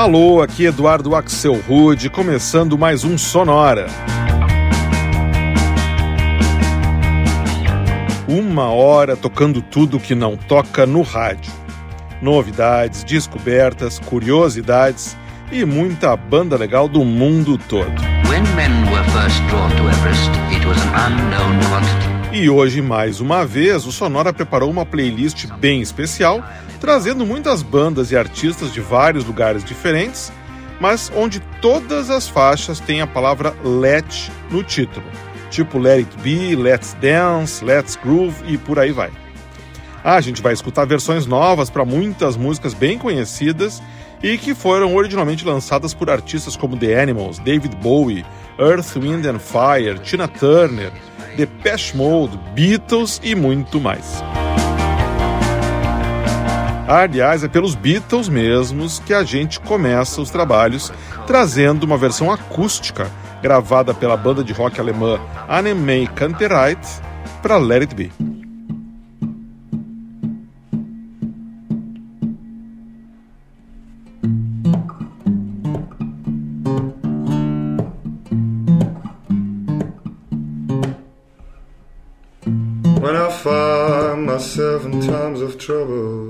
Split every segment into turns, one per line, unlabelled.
Alô, aqui Eduardo Axel Rude, começando mais um Sonora. Uma hora tocando tudo que não toca no rádio. Novidades, descobertas, curiosidades e muita banda legal do mundo todo. E hoje, mais uma vez, o Sonora preparou uma playlist bem especial trazendo muitas bandas e artistas de vários lugares diferentes, mas onde todas as faixas têm a palavra Let no título, tipo Let It Be, Let's Dance, Let's Groove e por aí vai. Ah, a gente vai escutar versões novas para muitas músicas bem conhecidas e que foram originalmente lançadas por artistas como The Animals, David Bowie, Earth, Wind and Fire, Tina Turner, Depeche Mode, Beatles e muito mais. Aliás, é pelos Beatles mesmos que a gente começa os trabalhos, trazendo uma versão acústica gravada pela banda de rock alemã Annemei Kantereit para Let It Be.
Times of trouble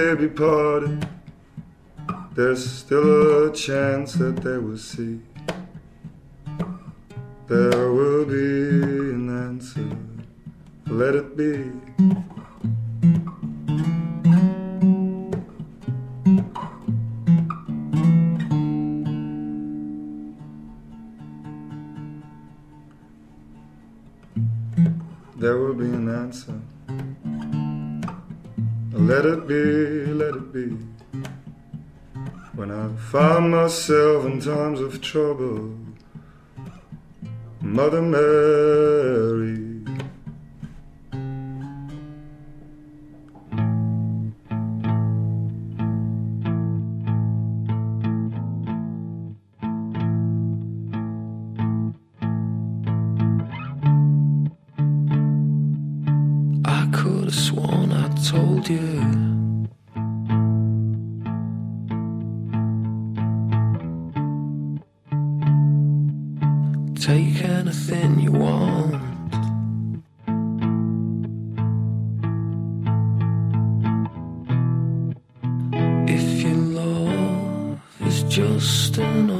be parted, there's still a chance that they will see. There will be an answer. Let it be. There will be an answer. Let it be, let it be. When I find myself in times of trouble, Mother Mary.
You. Take anything you want. If your love is just an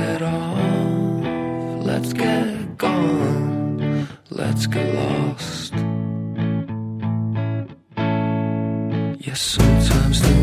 get off, let's get gone, let's get lost. Yes, sometimes the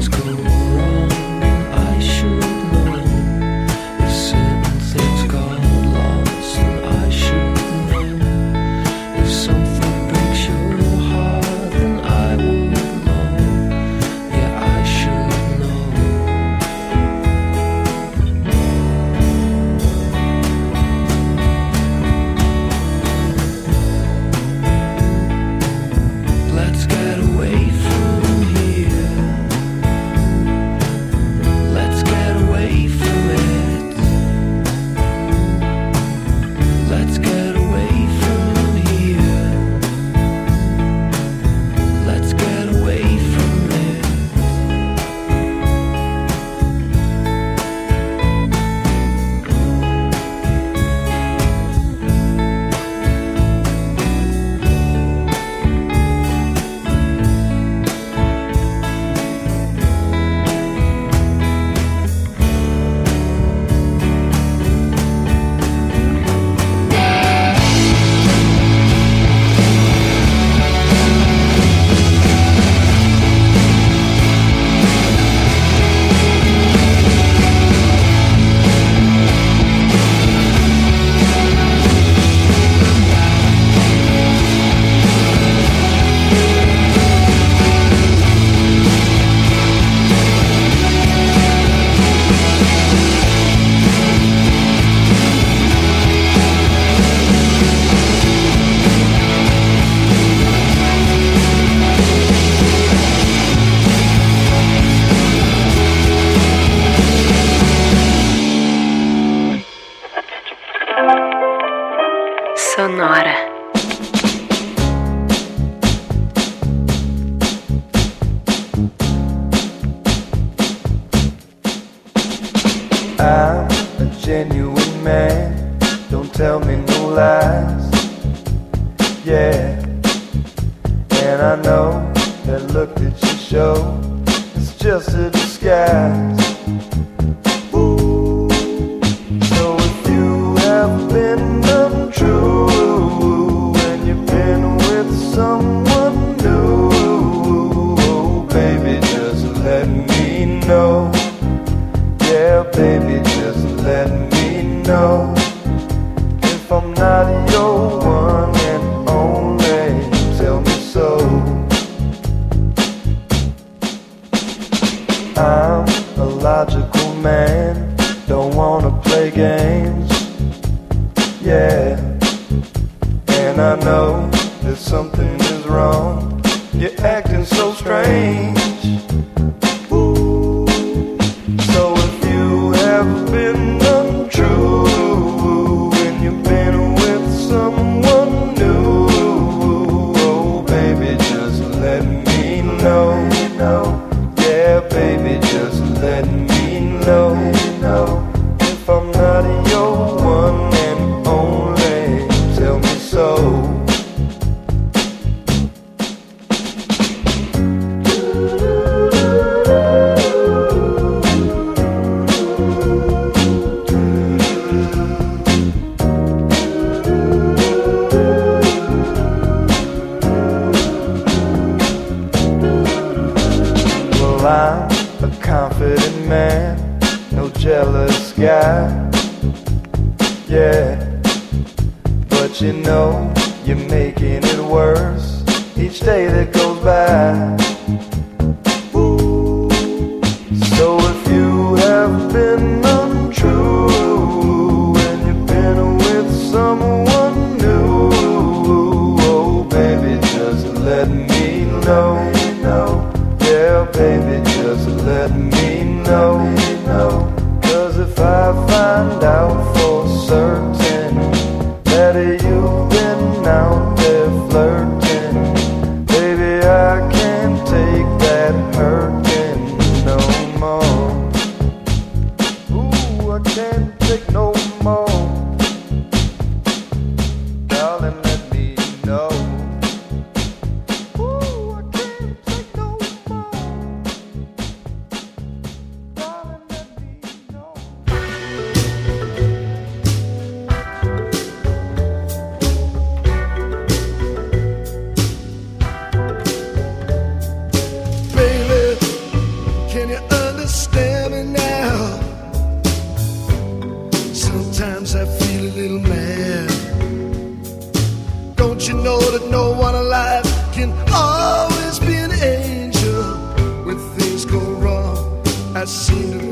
wrong, I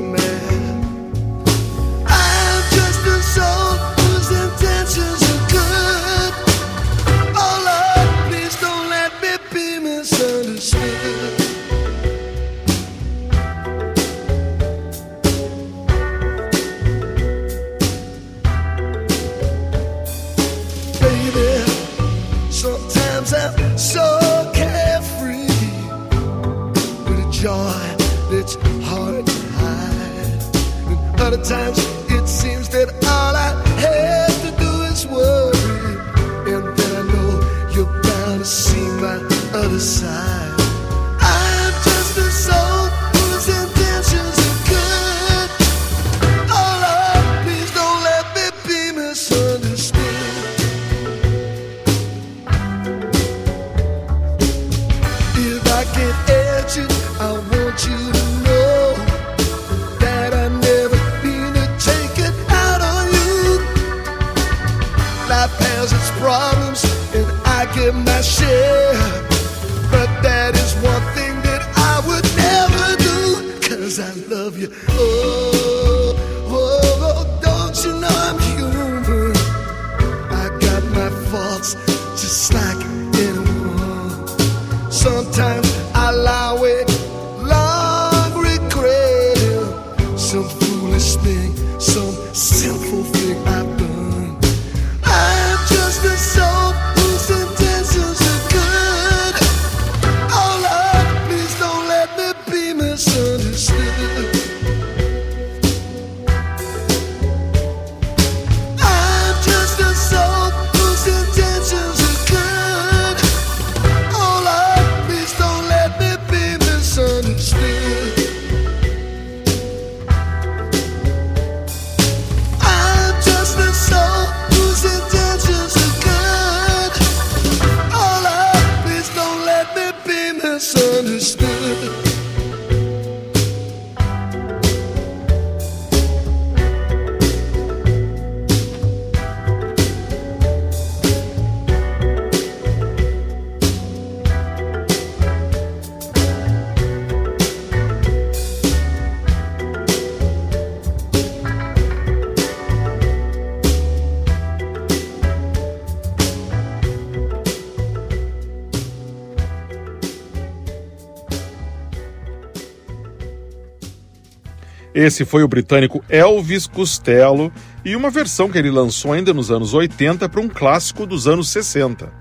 Esse foi o britânico Elvis Costello e uma versão que ele lançou ainda nos anos 80 para um clássico dos anos 60.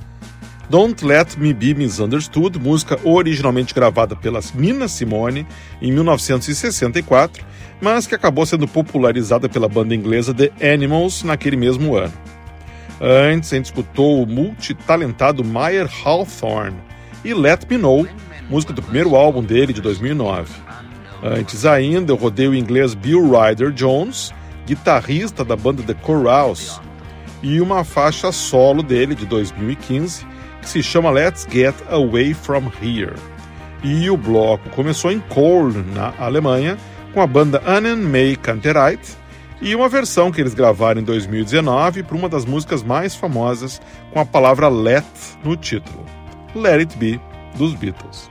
Don't Let Me Be Misunderstood, música originalmente gravada pelas Nina Simone em 1964, mas que acabou sendo popularizada pela banda inglesa The Animals naquele mesmo ano. Antes, a gente escutou o multitalentado Meyer Hawthorne e Let Me Know, música do primeiro álbum dele de 2009. Antes ainda, eu rodei o inglês Bill Ryder Jones, guitarrista da banda The Corals, e uma faixa solo dele de 2015 que se chama Let's Get Away From Here. E o bloco começou em Köln, na Alemanha, com a banda Annen May Kantereit e uma versão que eles gravaram em 2019 para uma das músicas mais famosas com a palavra Let no título, Let It Be, dos Beatles.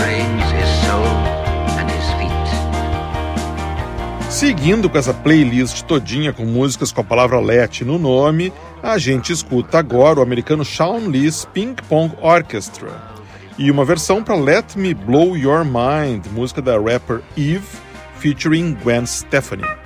Brains, his soul, and his feet.
Seguindo com essa playlist todinha com músicas com a palavra Let no nome, a gente escuta agora o americano Sean Lee's Ping Pong Orchestra e uma versão para Let Me Blow Your Mind, música da rapper Eve, featuring Gwen Stefani.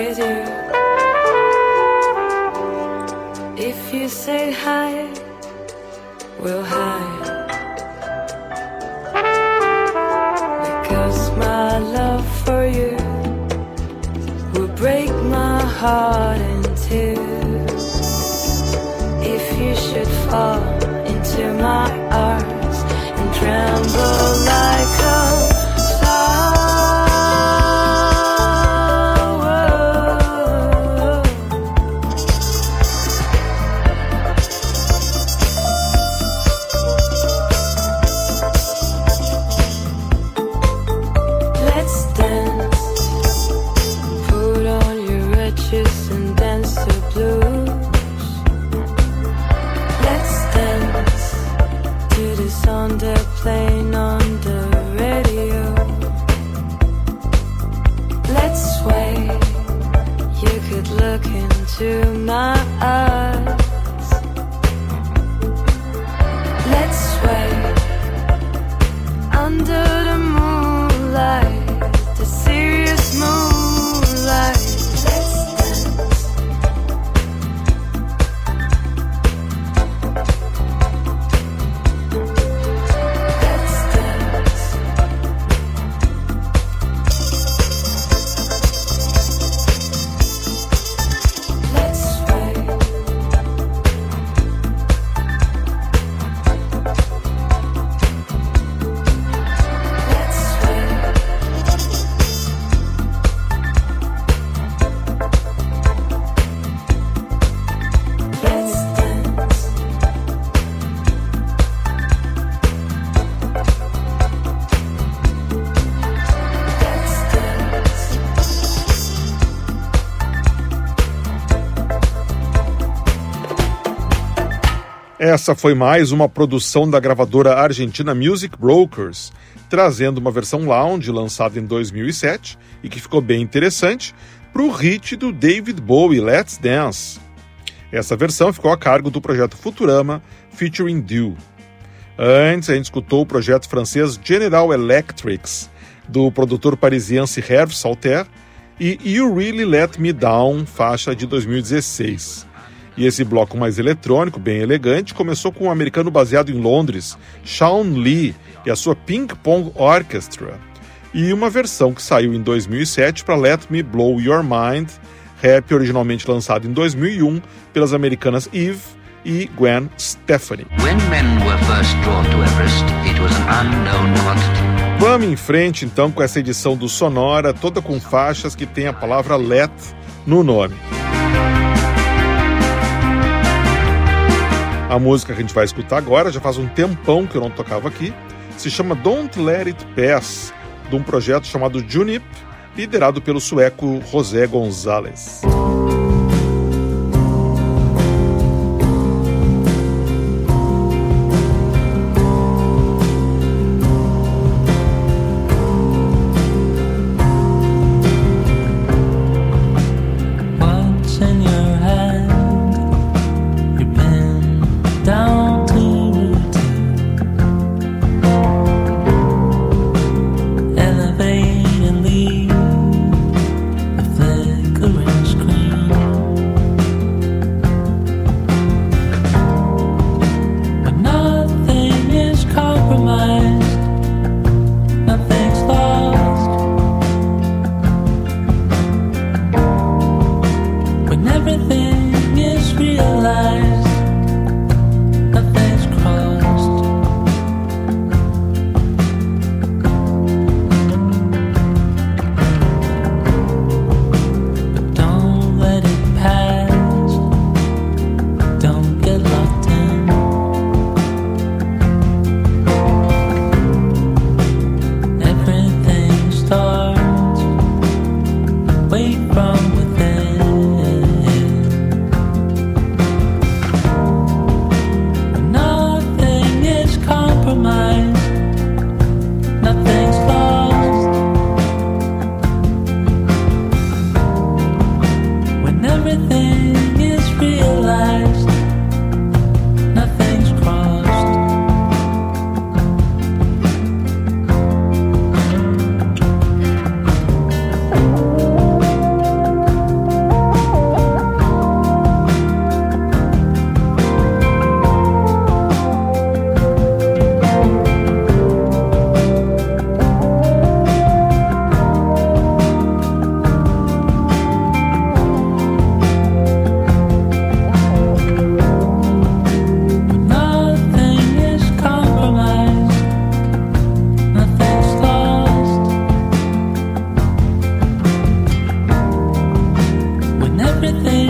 with you. If you say hi, we'll hide. Because my love for you will break my heart in two. If you should fall into my
Essa foi mais uma produção da gravadora argentina Music Brokers, trazendo uma versão lounge lançada em 2007 e que ficou bem interessante para o hit do David Bowie Let's Dance. Essa versão ficou a cargo do projeto Futurama featuring Dew. Antes, a gente escutou o projeto francês General Electrics, do produtor parisiense Hervé Salter, e You Really Let Me Down, faixa de 2016. E esse bloco mais eletrônico, bem elegante, começou com um americano baseado em Londres, Sean Lee, e a sua Ping Pong Orchestra, e uma versão que saiu em 2007 para Let Me Blow Your Mind, rap originalmente lançado em 2001 pelas americanas Eve e Gwen Stefani.
Everest.
Vamos em frente então com essa edição do Sonora, toda com faixas que tem a palavra let no nome. A música que a gente vai escutar agora já faz um tempão que eu não tocava aqui. Se chama Don't Let It Pass, de um projeto chamado Junip, liderado pelo sueco José Gonzalez.
everything.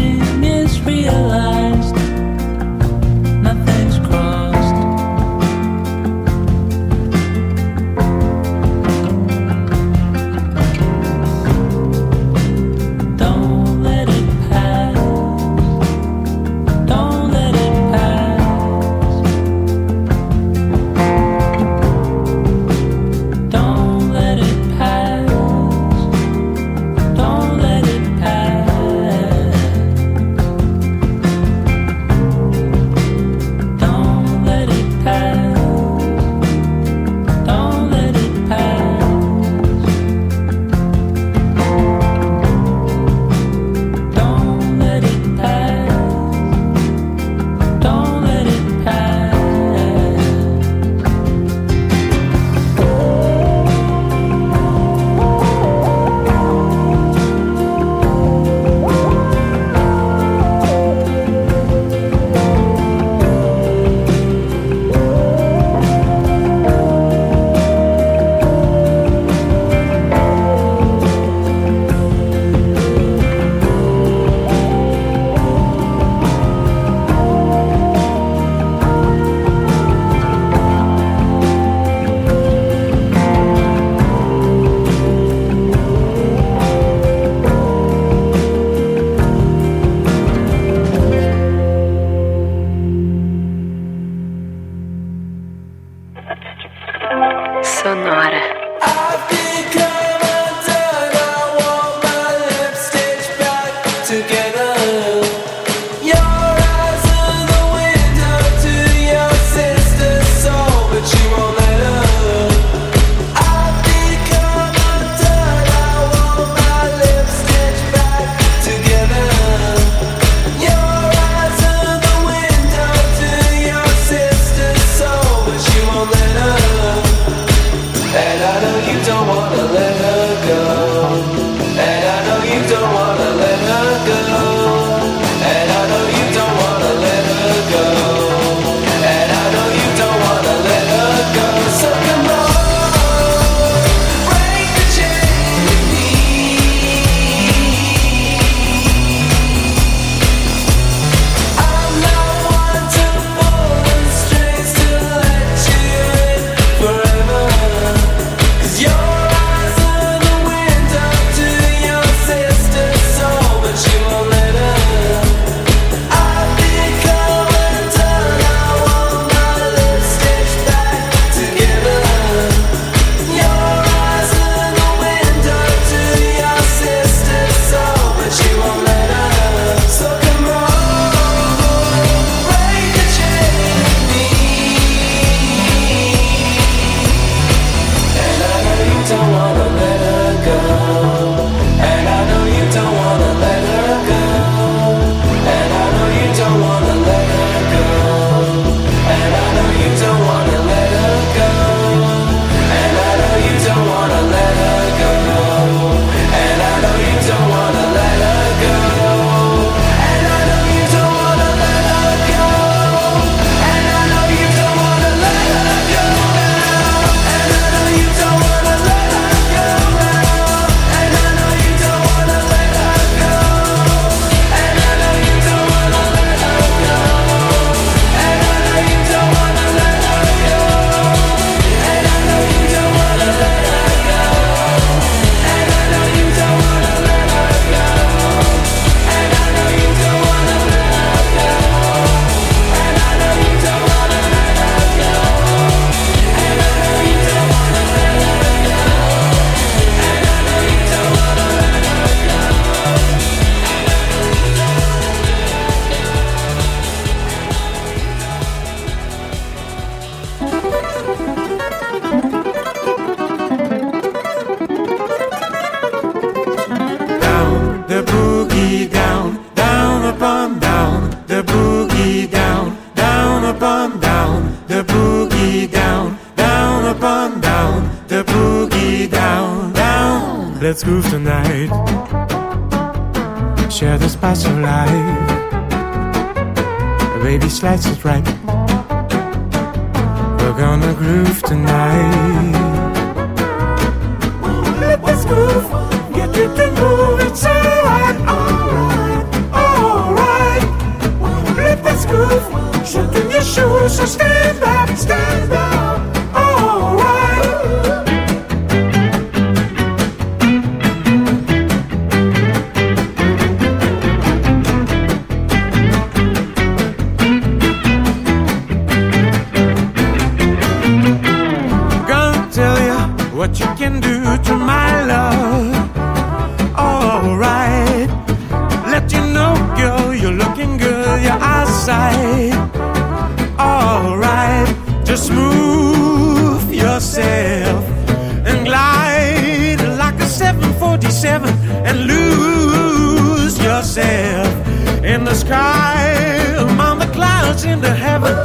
time on the clouds into heaven.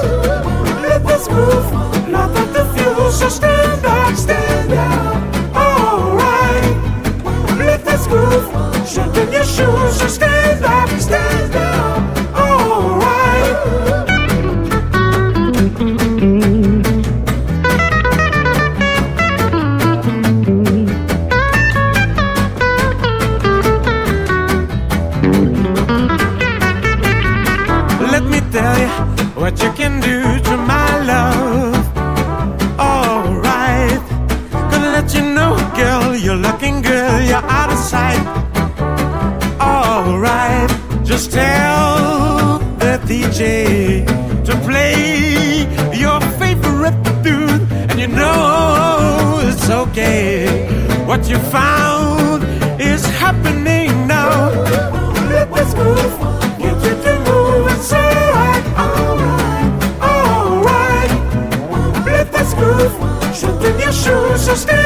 You found is happening now. Let this move get you to move. Alright, alright. Let groove shake in your shoes. So stand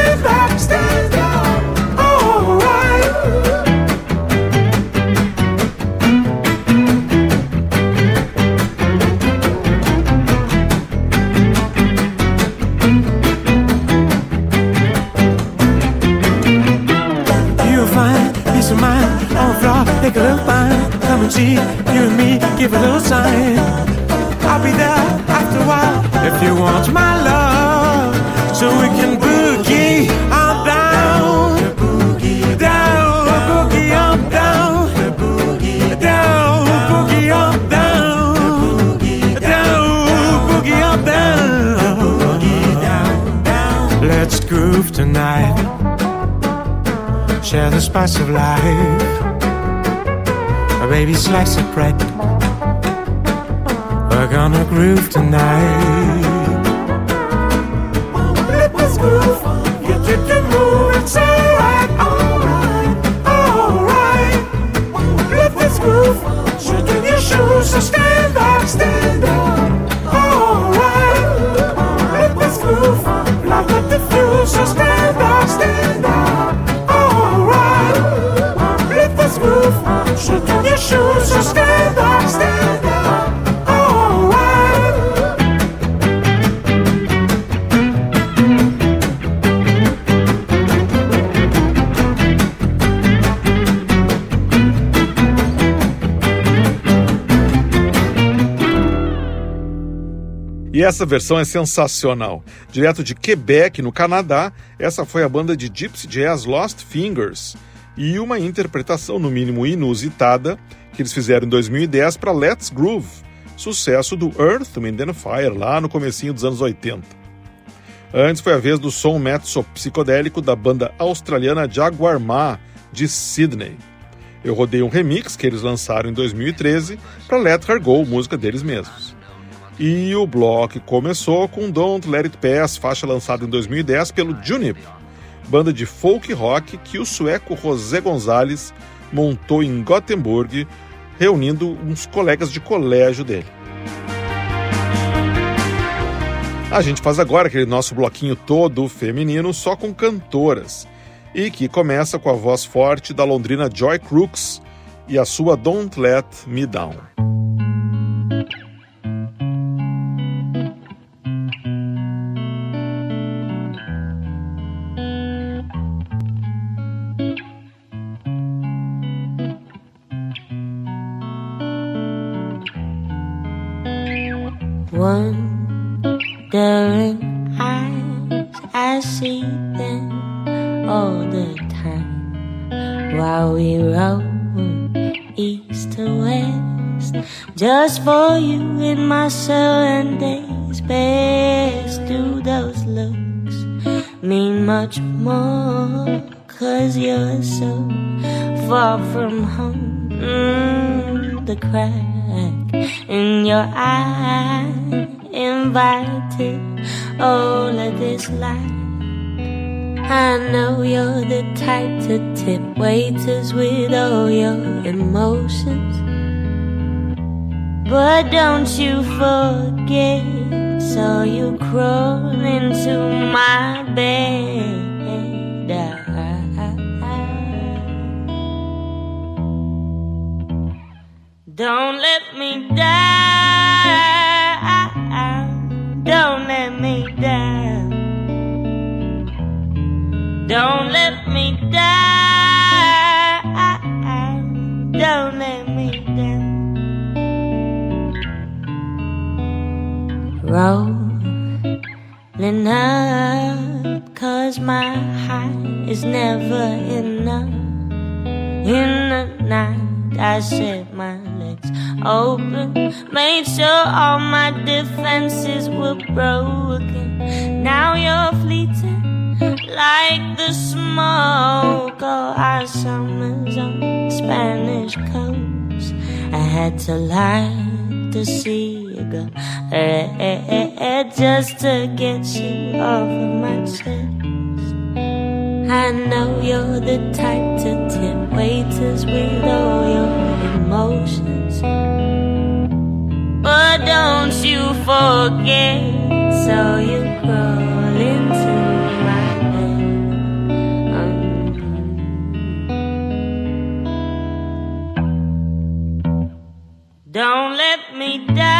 you and me. Give a little sign. I'll be there after a while if you want my love. So we can boogie on down. Down, boogie on down. Down, boogie on down. Down, boogie on down. Let's groove tonight share the spice of life. Baby, slice of bread. We're gonna groove tonight.
E essa versão é sensacional. Direto de Quebec, no Canadá, essa foi a banda de Gypsy Jazz Lost Fingers e uma interpretação, no mínimo inusitada, que eles fizeram em 2010 para Let's Groove, sucesso do Earth, Wind and Fire, lá no comecinho dos anos 80. Antes foi a vez do som mezzo psicodélico da banda australiana Jaguar Ma, de Sydney. Eu rodei um remix que eles lançaram em 2013 para Let Her Go, música deles mesmos. E o bloco começou com Don't Let It Pass, faixa lançada em 2010 pelo Junip, banda de folk rock que o sueco José Gonzalez montou em Gothenburg, reunindo uns colegas de colégio dele. A gente faz agora aquele nosso bloquinho todo feminino só com cantoras, e que começa com a voz forte da londrina Joy Crooks e a sua Don't Let Me Down.
Waiters with all your emotions. But don't you forget, saw you crawl into my bed. Don't let me down. Don't let me down. Don't let me down. Rolling up, cause my high is never enough. In the night, I set my legs open, made sure all my defenses were broken. Now you're fleeting like the smoke of our summers on Spanish coast. I had to light the cigarette just to get you off of my chest. I know you're the type to tip waiters with all your emotions. But don't you forget, so you crawl into don't let me down.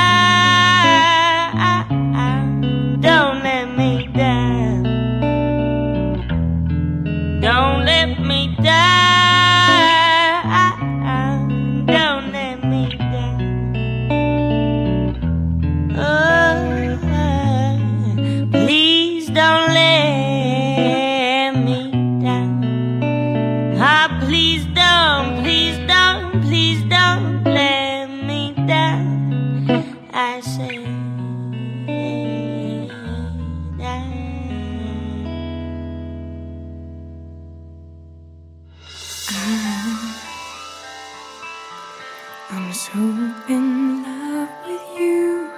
I'm so in love with you.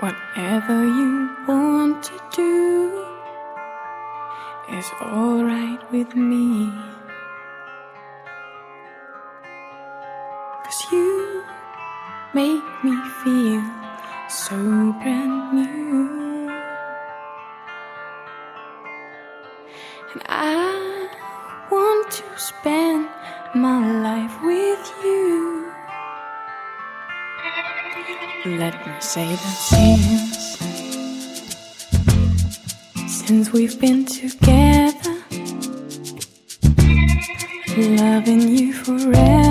Whatever you want to do is alright with me. Say that since since we've been together, loving you forever,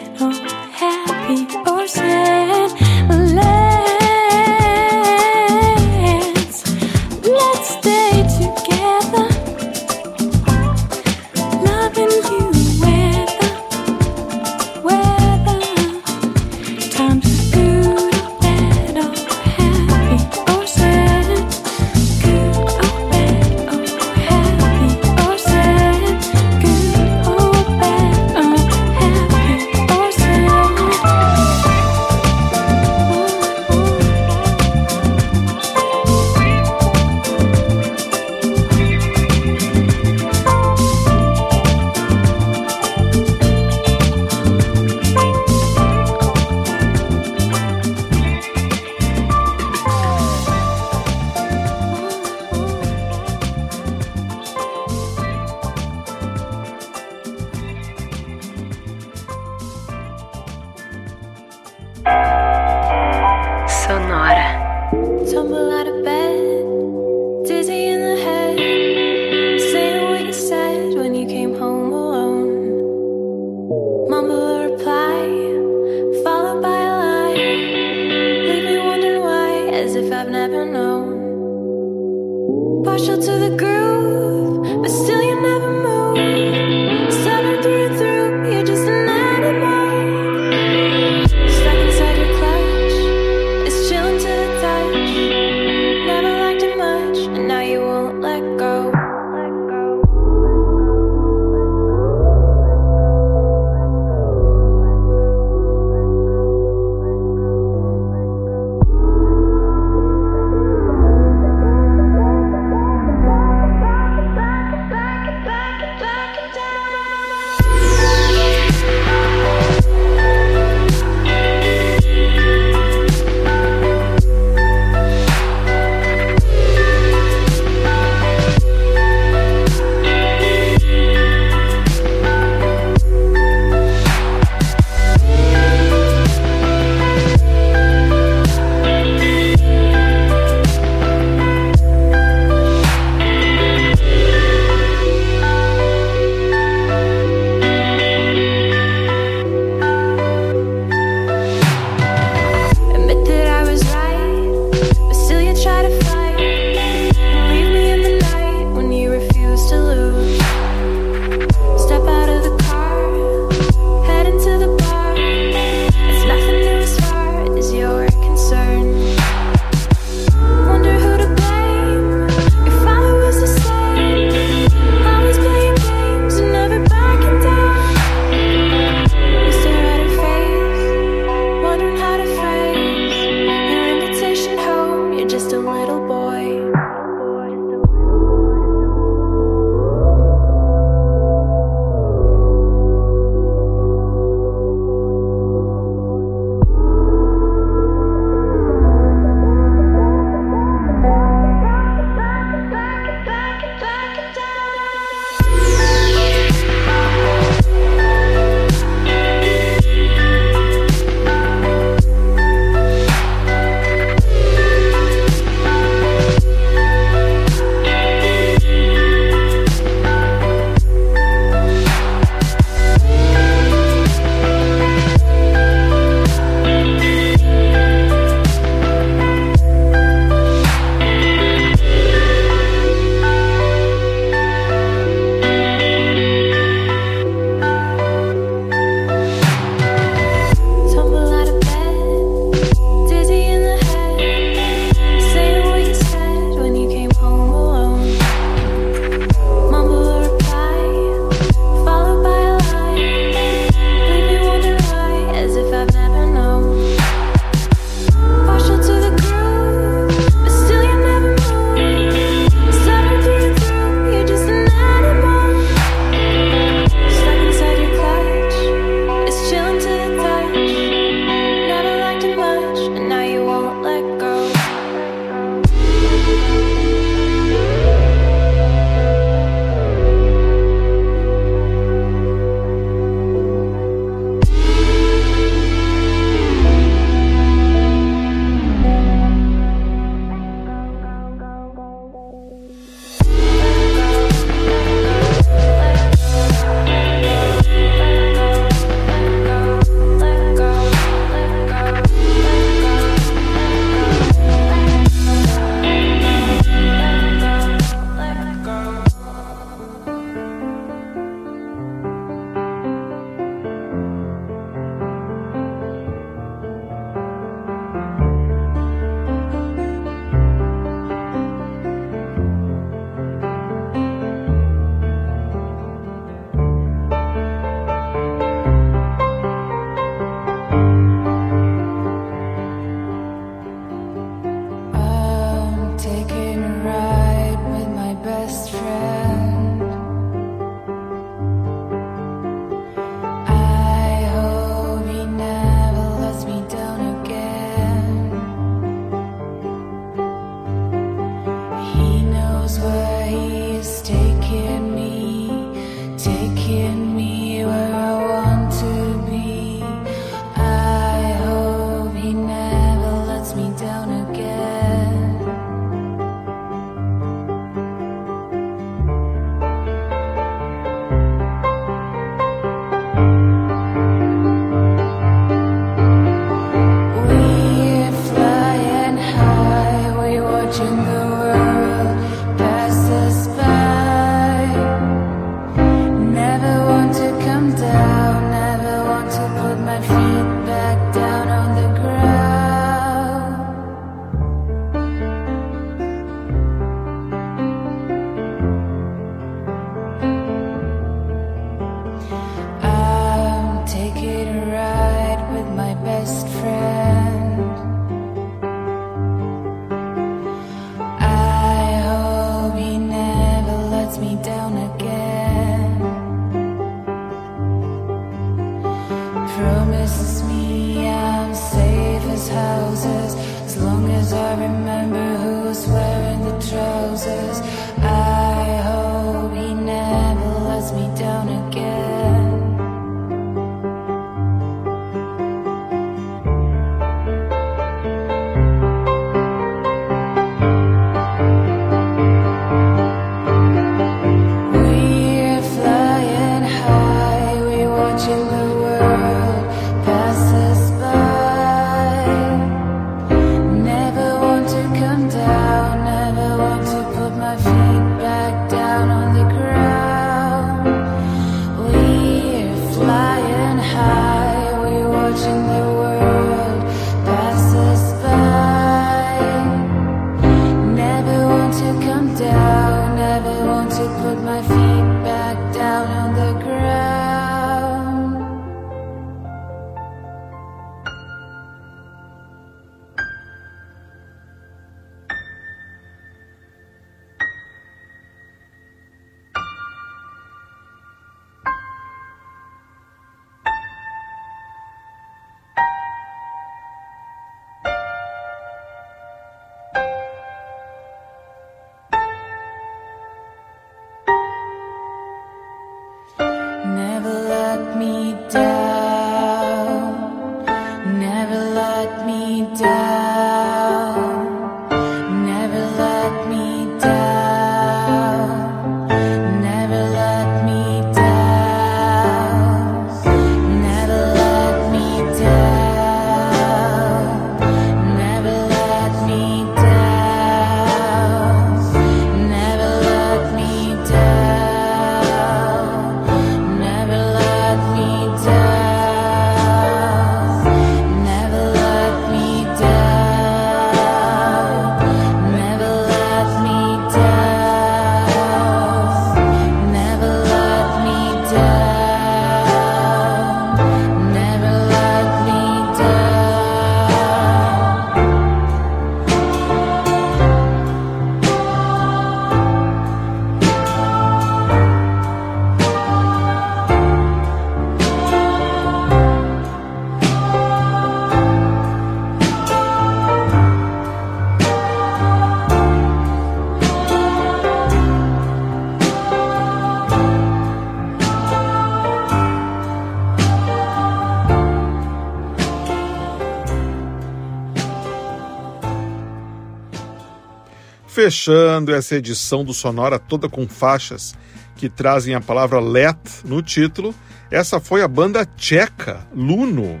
Fechando essa edição do Sonora toda com faixas que trazem a palavra let no título, essa foi a banda tcheca Luno,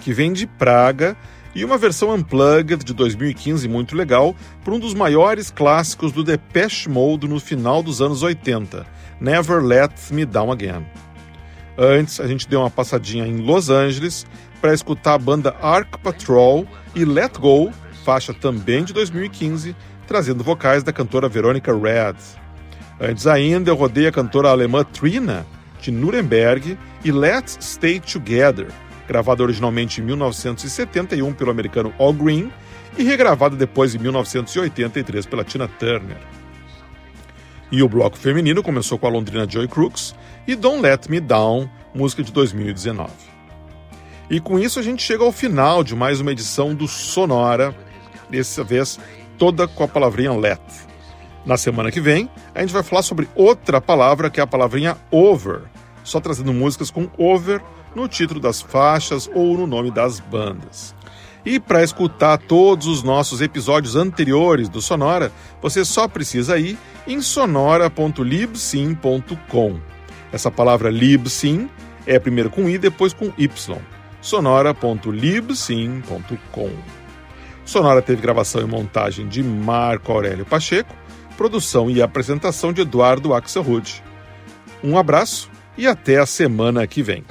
que vem de Praga, e uma versão unplugged de 2015 muito legal para um dos maiores clássicos do Depeche Mode no final dos anos 80, Never Let Me Down Again. Antes, a gente deu uma passadinha em Los Angeles para escutar a banda Arc Patrol e Let Go, faixa também de 2015, trazendo vocais da cantora Veronica Red. Antes ainda, eu rodei a cantora alemã Trina, de Nuremberg, e Let's Stay Together, gravada originalmente em 1971 pelo americano Al Green e regravada depois em 1983 pela Tina Turner. E o bloco feminino começou com a londrina Joy Crooks e Don't Let Me Down, música de 2019. E com isso a gente chega ao final de mais uma edição do Sonora, dessa vez toda com a palavrinha let. Na semana que vem, a gente vai falar sobre outra palavra que é a palavrinha over, só trazendo músicas com over no título das faixas ou no nome das bandas. E para escutar todos os nossos episódios anteriores do Sonora, você só precisa ir em sonora.libsyn.com. Essa palavra libsyn é primeiro com i, depois com y. sonora.libsyn.com. Sonora teve gravação e montagem de Marco Aurélio Pacheco, produção e apresentação de Eduardo Axelrod. Um abraço e até a semana que vem.